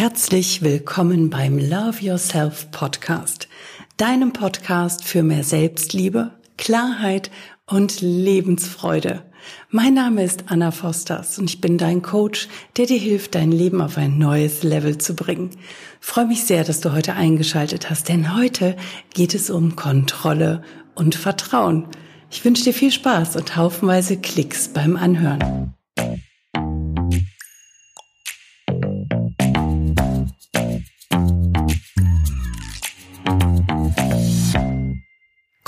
Herzlich willkommen beim Love Yourself Podcast, deinem Podcast für mehr Selbstliebe, Klarheit und Lebensfreude. Mein Name ist Anna Fosters und ich bin dein Coach, der dir hilft, dein Leben auf ein neues Level zu bringen. Ich freue mich sehr, dass du heute eingeschaltet hast, denn heute geht es um Kontrolle und Vertrauen. Ich wünsche dir viel Spaß und haufenweise Klicks beim Anhören.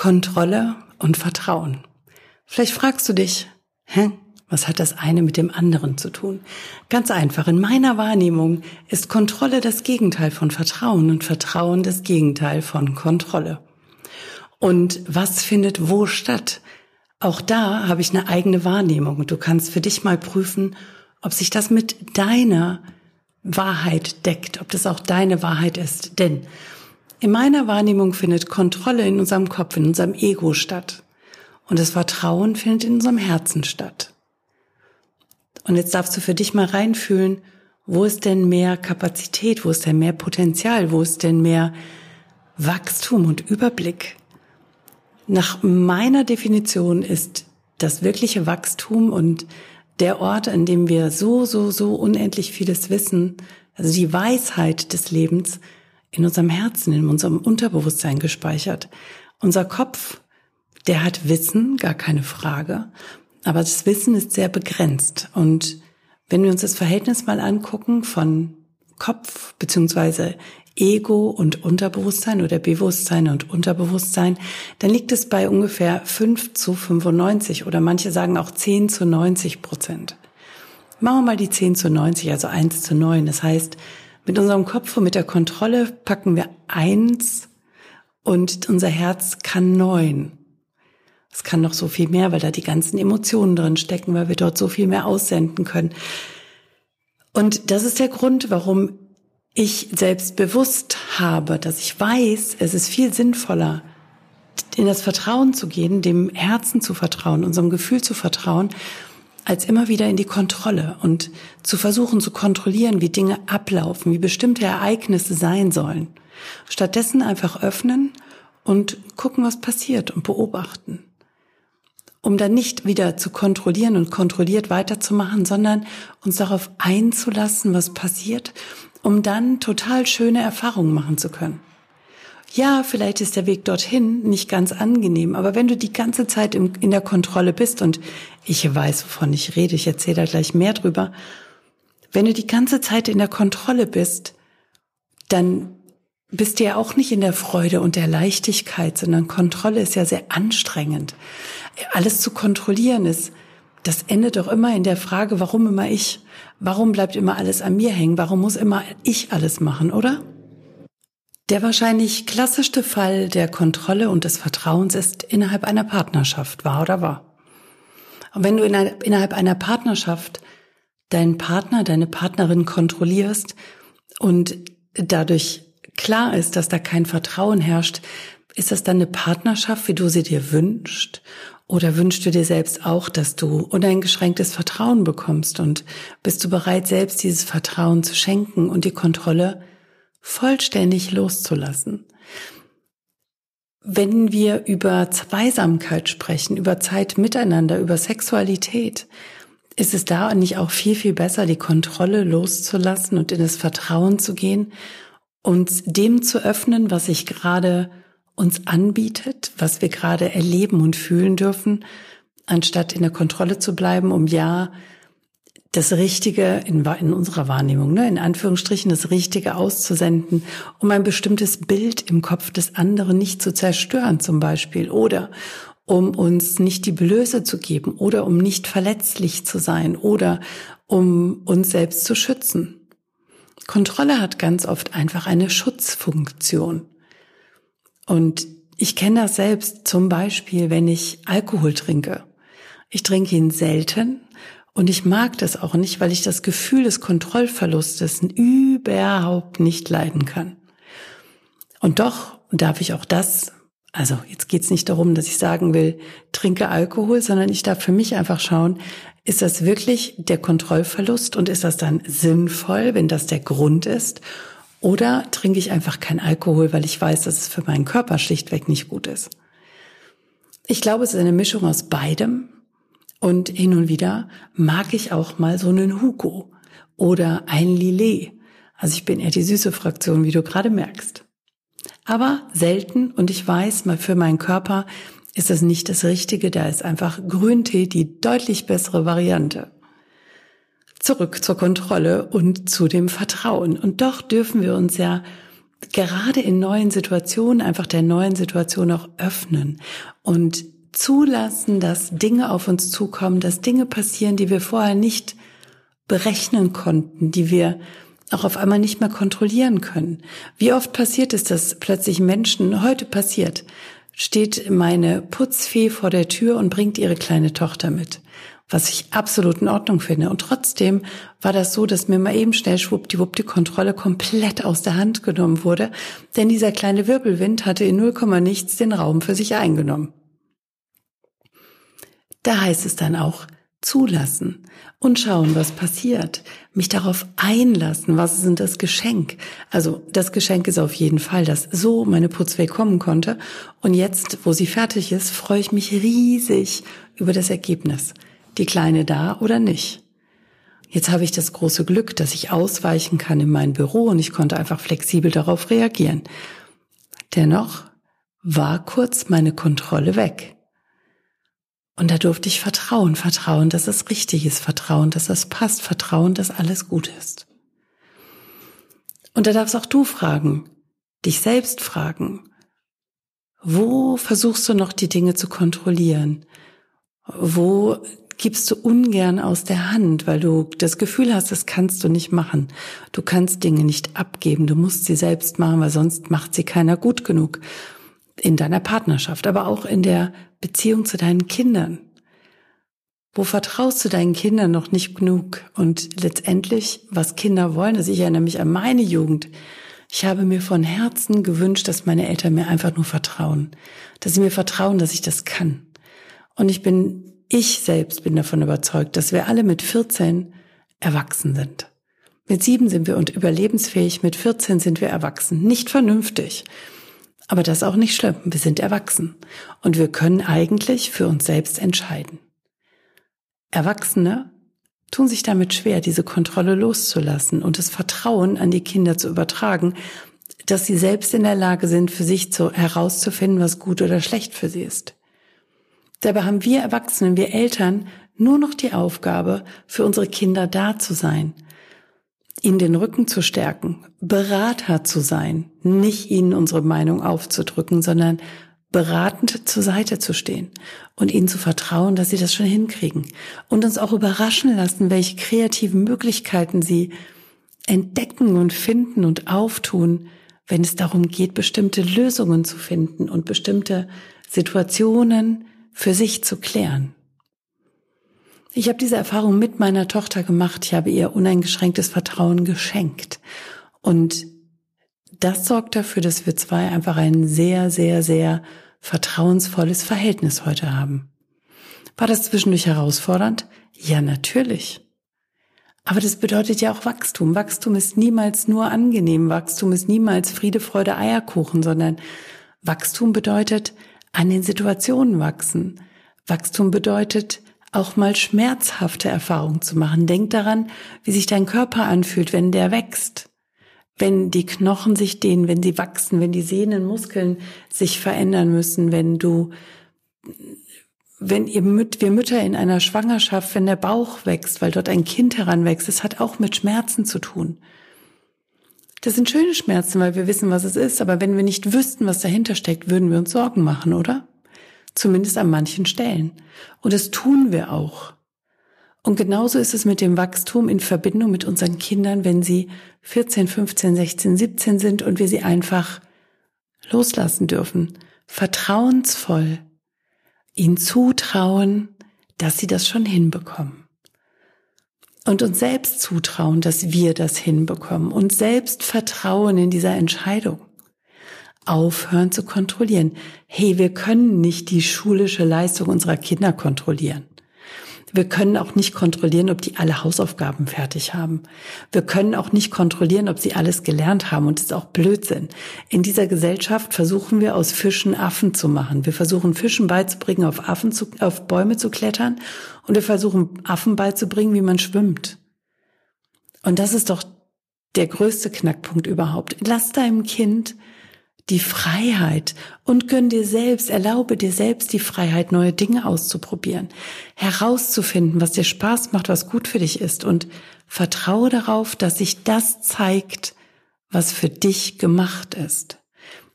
Kontrolle und Vertrauen. Vielleicht fragst du dich, hä, was hat das eine mit dem anderen zu tun? Ganz einfach, in meiner Wahrnehmung ist Kontrolle das Gegenteil von Vertrauen und Vertrauen das Gegenteil von Kontrolle. Und was findet wo statt? Auch da habe ich eine eigene Wahrnehmung und du kannst für dich mal prüfen, ob sich das mit deiner Wahrheit deckt, ob das auch deine Wahrheit ist. Denn in meiner Wahrnehmung findet Kontrolle in unserem Kopf, in unserem Ego statt. Und das Vertrauen findet in unserem Herzen statt. Und jetzt darfst du für dich mal reinfühlen, wo ist denn mehr Kapazität, wo ist denn mehr Potenzial, wo ist denn mehr Wachstum und Überblick? Nach meiner Definition ist das wirkliche Wachstum und der Ort, an dem wir so, so, so unendlich vieles wissen, also die Weisheit des Lebens, in unserem Herzen, in unserem Unterbewusstsein gespeichert. Unser Kopf, der hat Wissen, gar keine Frage, aber das Wissen ist sehr begrenzt. Und wenn wir uns das Verhältnis mal angucken von Kopf beziehungsweise Ego und Unterbewusstsein oder Bewusstsein und Unterbewusstsein, dann liegt es bei ungefähr 5 zu 95 oder manche sagen auch 10 zu 90 Prozent. Machen wir mal die 10 zu 90, also 1 zu 9. Das heißt, mit unserem Kopf und mit der Kontrolle packen wir eins und unser Herz kann neun. Es kann noch so viel mehr, weil da die ganzen Emotionen drin stecken, weil wir dort so viel mehr aussenden können. Und das ist der Grund, warum ich selbst bewusst habe, dass ich weiß, es ist viel sinnvoller, in das Vertrauen zu gehen, dem Herzen zu vertrauen, unserem Gefühl zu vertrauen als immer wieder in die Kontrolle und zu versuchen zu kontrollieren, wie Dinge ablaufen, wie bestimmte Ereignisse sein sollen. Stattdessen einfach öffnen und gucken, was passiert und beobachten. Um dann nicht wieder zu kontrollieren und kontrolliert weiterzumachen, sondern uns darauf einzulassen, was passiert, um dann total schöne Erfahrungen machen zu können. Ja, vielleicht ist der Weg dorthin nicht ganz angenehm, aber wenn du die ganze Zeit in der Kontrolle bist und ich weiß, wovon ich rede, ich erzähle da gleich mehr drüber, wenn du die ganze Zeit in der Kontrolle bist, dann bist du ja auch nicht in der Freude und der Leichtigkeit, sondern Kontrolle ist ja sehr anstrengend. Alles zu kontrollieren ist, das endet doch immer in der Frage, warum immer ich? Warum bleibt immer alles an mir hängen? Warum muss immer ich alles machen, oder? Der wahrscheinlich klassischste Fall der Kontrolle und des Vertrauens ist innerhalb einer Partnerschaft, wahr oder wahr? Und wenn du innerhalb einer Partnerschaft deinen Partner, deine Partnerin kontrollierst und dadurch klar ist, dass da kein Vertrauen herrscht, ist das dann eine Partnerschaft, wie du sie dir wünschst? Oder wünschst du dir selbst auch, dass du uneingeschränktes Vertrauen bekommst und bist du bereit, selbst dieses Vertrauen zu schenken und die Kontrolle vollständig loszulassen. Wenn wir über Zweisamkeit sprechen, über Zeit miteinander, über Sexualität, ist es da nicht auch viel, viel besser, die Kontrolle loszulassen und in das Vertrauen zu gehen, uns dem zu öffnen, was sich gerade uns anbietet, was wir gerade erleben und fühlen dürfen, anstatt in der Kontrolle zu bleiben, um ja das Richtige in, in unserer Wahrnehmung, ne, in Anführungsstrichen das Richtige auszusenden, um ein bestimmtes Bild im Kopf des anderen nicht zu zerstören zum Beispiel oder um uns nicht die Blöße zu geben oder um nicht verletzlich zu sein oder um uns selbst zu schützen. Kontrolle hat ganz oft einfach eine Schutzfunktion. Und ich kenne das selbst zum Beispiel, wenn ich Alkohol trinke. Ich trinke ihn selten und ich mag das auch nicht, weil ich das Gefühl des Kontrollverlustes überhaupt nicht leiden kann. Und doch darf ich auch das, also jetzt geht's nicht darum, dass ich sagen will, trinke Alkohol, sondern ich darf für mich einfach schauen, Ist das wirklich der Kontrollverlust und ist das dann sinnvoll, wenn das der Grund ist? Oder trinke ich einfach kein Alkohol, weil ich weiß, dass es für meinen Körper schlichtweg nicht gut ist? Ich glaube, es ist eine Mischung aus beidem. Und hin und wieder mag ich auch mal so einen Hugo oder ein Lillet. Also ich bin eher die süße Fraktion, wie du gerade merkst. Aber selten und ich weiß, mal für meinen Körper ist das nicht das Richtige. Da ist einfach Grüntee die deutlich bessere Variante. Zurück zur Kontrolle und zu dem Vertrauen. Und doch dürfen wir uns ja gerade in neuen Situationen einfach der neuen Situation auch öffnen und zulassen, dass Dinge auf uns zukommen, dass Dinge passieren, die wir vorher nicht berechnen konnten, die wir auch auf einmal nicht mehr kontrollieren können. Wie oft passiert es, dass plötzlich Menschen, heute passiert, steht meine Putzfee vor der Tür und bringt ihre kleine Tochter mit. Was ich absolut in Ordnung finde. Und trotzdem war das so, dass mir mal eben schnell schwuppdiwupp die Kontrolle komplett aus der Hand genommen wurde, denn dieser kleine Wirbelwind hatte in 0, nichts den Raum für sich eingenommen. Da heißt es dann auch, zulassen und schauen, was passiert. Mich darauf einlassen, was ist denn das Geschenk? Also das Geschenk ist auf jeden Fall, dass so meine Putzweg kommen konnte. Und jetzt, wo sie fertig ist, freue ich mich riesig über das Ergebnis. Die Kleine da oder nicht. Jetzt habe ich das große Glück, dass ich ausweichen kann in mein Büro und ich konnte einfach flexibel darauf reagieren. Dennoch war kurz meine Kontrolle weg. Und da durfte ich vertrauen, vertrauen, dass es richtig ist, vertrauen, dass es passt, vertrauen, dass alles gut ist. Und da darfst auch du fragen, dich selbst fragen, wo versuchst du noch die Dinge zu kontrollieren? Wo gibst du ungern aus der Hand, weil du das Gefühl hast, das kannst du nicht machen. Du kannst Dinge nicht abgeben, du musst sie selbst machen, weil sonst macht sie keiner gut genug in deiner Partnerschaft, aber auch in der Beziehung zu deinen Kindern. Wo vertraust du deinen Kindern noch nicht genug? Und letztendlich, was Kinder wollen, also ich erinnere mich an meine Jugend. Ich habe mir von Herzen gewünscht, dass meine Eltern mir einfach nur vertrauen. Dass sie mir vertrauen, dass ich das kann. Und ich bin, ich selbst bin davon überzeugt, dass wir alle mit 14 erwachsen sind. Mit sieben sind wir und überlebensfähig, mit 14 sind wir erwachsen. Nicht vernünftig. Aber das ist auch nicht schlimm. Wir sind erwachsen und wir können eigentlich für uns selbst entscheiden. Erwachsene tun sich damit schwer, diese Kontrolle loszulassen und das Vertrauen an die Kinder zu übertragen, dass sie selbst in der Lage sind, für sich zu, herauszufinden, was gut oder schlecht für sie ist. Dabei haben wir Erwachsenen, wir Eltern nur noch die Aufgabe, für unsere Kinder da zu sein ihnen den Rücken zu stärken, Berater zu sein, nicht ihnen unsere Meinung aufzudrücken, sondern beratend zur Seite zu stehen und ihnen zu vertrauen, dass sie das schon hinkriegen und uns auch überraschen lassen, welche kreativen Möglichkeiten sie entdecken und finden und auftun, wenn es darum geht, bestimmte Lösungen zu finden und bestimmte Situationen für sich zu klären. Ich habe diese Erfahrung mit meiner Tochter gemacht. Ich habe ihr uneingeschränktes Vertrauen geschenkt. Und das sorgt dafür, dass wir zwei einfach ein sehr, sehr, sehr vertrauensvolles Verhältnis heute haben. War das zwischendurch herausfordernd? Ja, natürlich. Aber das bedeutet ja auch Wachstum. Wachstum ist niemals nur angenehm. Wachstum ist niemals Friede, Freude, Eierkuchen, sondern Wachstum bedeutet an den Situationen wachsen. Wachstum bedeutet auch mal schmerzhafte Erfahrungen zu machen. Denk daran, wie sich dein Körper anfühlt, wenn der wächst. Wenn die Knochen sich dehnen, wenn sie wachsen, wenn die Sehnen, Muskeln sich verändern müssen, wenn du, wenn ihr Müt, wir Mütter in einer Schwangerschaft, wenn der Bauch wächst, weil dort ein Kind heranwächst, das hat auch mit Schmerzen zu tun. Das sind schöne Schmerzen, weil wir wissen, was es ist, aber wenn wir nicht wüssten, was dahinter steckt, würden wir uns Sorgen machen, oder? Zumindest an manchen Stellen. Und das tun wir auch. Und genauso ist es mit dem Wachstum in Verbindung mit unseren Kindern, wenn sie 14, 15, 16, 17 sind und wir sie einfach loslassen dürfen. Vertrauensvoll. Ihnen zutrauen, dass sie das schon hinbekommen. Und uns selbst zutrauen, dass wir das hinbekommen. Und selbst vertrauen in dieser Entscheidung aufhören zu kontrollieren. Hey, wir können nicht die schulische Leistung unserer Kinder kontrollieren. Wir können auch nicht kontrollieren, ob die alle Hausaufgaben fertig haben. Wir können auch nicht kontrollieren, ob sie alles gelernt haben. Und das ist auch Blödsinn. In dieser Gesellschaft versuchen wir aus Fischen Affen zu machen. Wir versuchen Fischen beizubringen, auf Affen zu, auf Bäume zu klettern. Und wir versuchen Affen beizubringen, wie man schwimmt. Und das ist doch der größte Knackpunkt überhaupt. Lass deinem Kind die Freiheit und gönn dir selbst, erlaube dir selbst die Freiheit, neue Dinge auszuprobieren, herauszufinden, was dir Spaß macht, was gut für dich ist und vertraue darauf, dass sich das zeigt, was für dich gemacht ist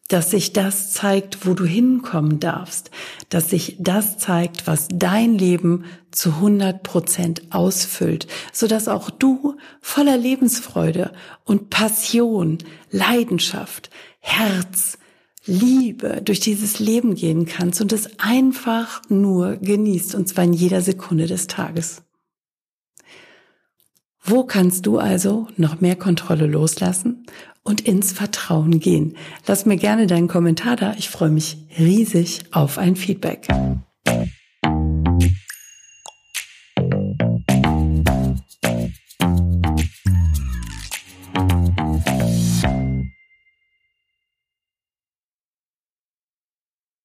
dass sich das zeigt, wo du hinkommen darfst, dass sich das zeigt, was dein Leben zu 100 Prozent ausfüllt, so dass auch du voller Lebensfreude und Passion, Leidenschaft, Herz, Liebe durch dieses Leben gehen kannst und es einfach nur genießt, und zwar in jeder Sekunde des Tages. Wo kannst du also noch mehr Kontrolle loslassen und ins Vertrauen gehen? Lass mir gerne deinen Kommentar da. Ich freue mich riesig auf ein Feedback.